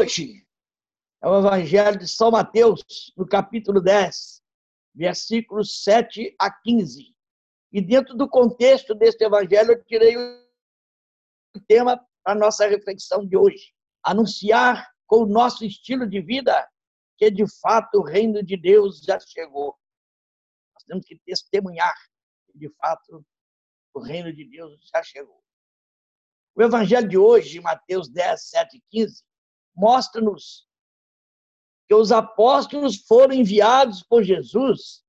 hoje é o Evangelho de São Mateus, no capítulo 10, versículos 7 a 15. E dentro do contexto deste Evangelho, eu tirei o tema para a nossa reflexão de hoje. Anunciar com o nosso estilo de vida que, de fato, o reino de Deus já chegou. Nós temos que testemunhar que, de fato, o reino de Deus já chegou. O Evangelho de hoje, Mateus 10, 7 e 15, mostra-nos que os apóstolos foram enviados por Jesus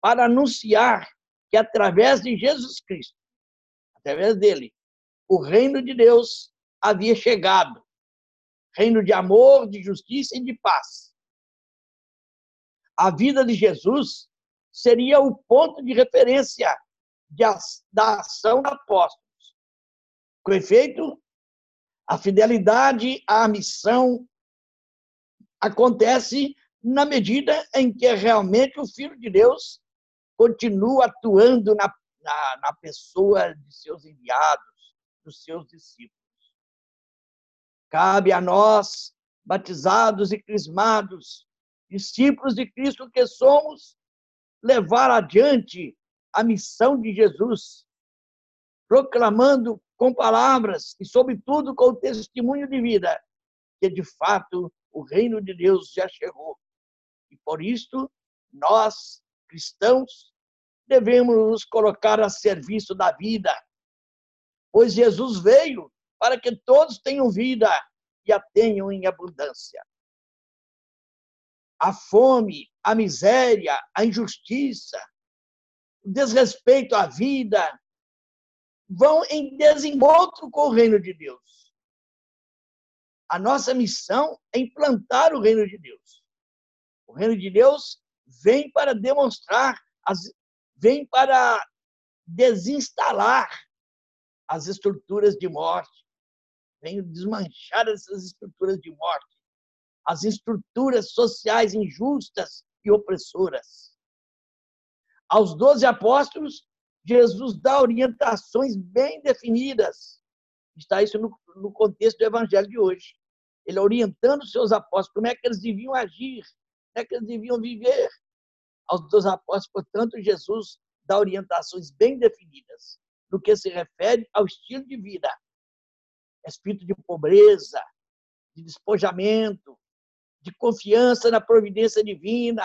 para anunciar que através de Jesus Cristo, através dele, o reino de Deus havia chegado. Reino de amor, de justiça e de paz. A vida de Jesus seria o ponto de referência de, da ação dos apóstolos. Com efeito, a fidelidade à missão acontece na medida em que realmente o Filho de Deus continua atuando na, na, na pessoa de seus enviados, dos seus discípulos. Cabe a nós, batizados e crismados, discípulos de Cristo que somos, levar adiante a missão de Jesus, proclamando com palavras e, sobretudo, com o testemunho de vida, que de fato o reino de Deus já chegou. E por isto, nós, cristãos, devemos nos colocar a serviço da vida, pois Jesus veio para que todos tenham vida e a tenham em abundância. A fome, a miséria, a injustiça, o desrespeito à vida vão em desencontro com o reino de Deus. A nossa missão é implantar o reino de Deus. O reino de Deus vem para demonstrar, vem para desinstalar as estruturas de morte, vem desmanchar essas estruturas de morte, as estruturas sociais injustas e opressoras. Aos doze apóstolos, Jesus dá orientações bem definidas. Está isso no, no contexto do evangelho de hoje. Ele orientando seus apóstolos como é que eles deviam agir, como é que eles deviam viver. Aos dois apóstolos, portanto, Jesus dá orientações bem definidas no que se refere ao estilo de vida. Espírito de pobreza, de despojamento, de confiança na providência divina,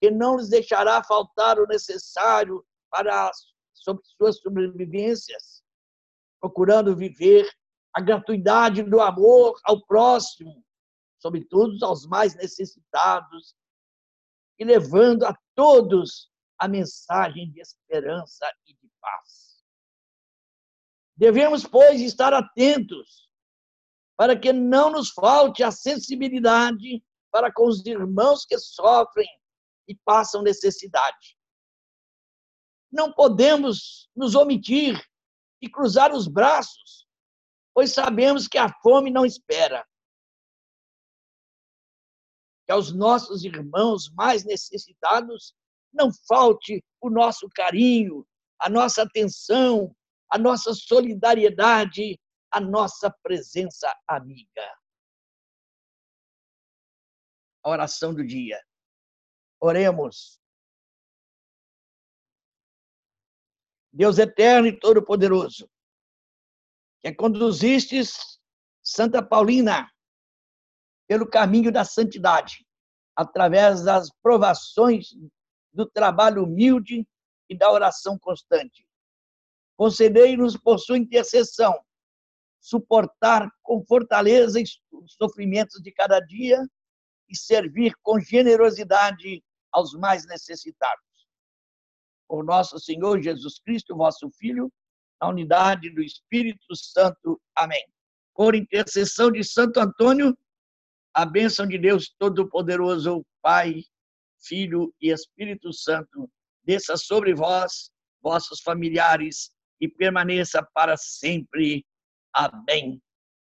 que não lhes deixará faltar o necessário para suas sobrevivências, procurando viver a gratuidade do amor ao próximo, sobretudo aos mais necessitados, e levando a todos a mensagem de esperança e de paz. Devemos, pois, estar atentos para que não nos falte a sensibilidade para com os irmãos que sofrem e passam necessidade. Não podemos nos omitir e cruzar os braços, pois sabemos que a fome não espera. Que aos nossos irmãos mais necessitados não falte o nosso carinho, a nossa atenção, a nossa solidariedade, a nossa presença amiga. A oração do dia. Oremos. Deus eterno e todo-poderoso, que conduzistes Santa Paulina pelo caminho da santidade, através das provações do trabalho humilde e da oração constante. Concedei-nos, por sua intercessão, suportar com fortaleza os sofrimentos de cada dia e servir com generosidade aos mais necessitados. Por nosso Senhor Jesus Cristo, vosso Filho, na unidade do Espírito Santo. Amém. Por intercessão de Santo Antônio, a bênção de Deus Todo-Poderoso, Pai, Filho e Espírito Santo, desça sobre vós, vossos familiares, e permaneça para sempre. Amém.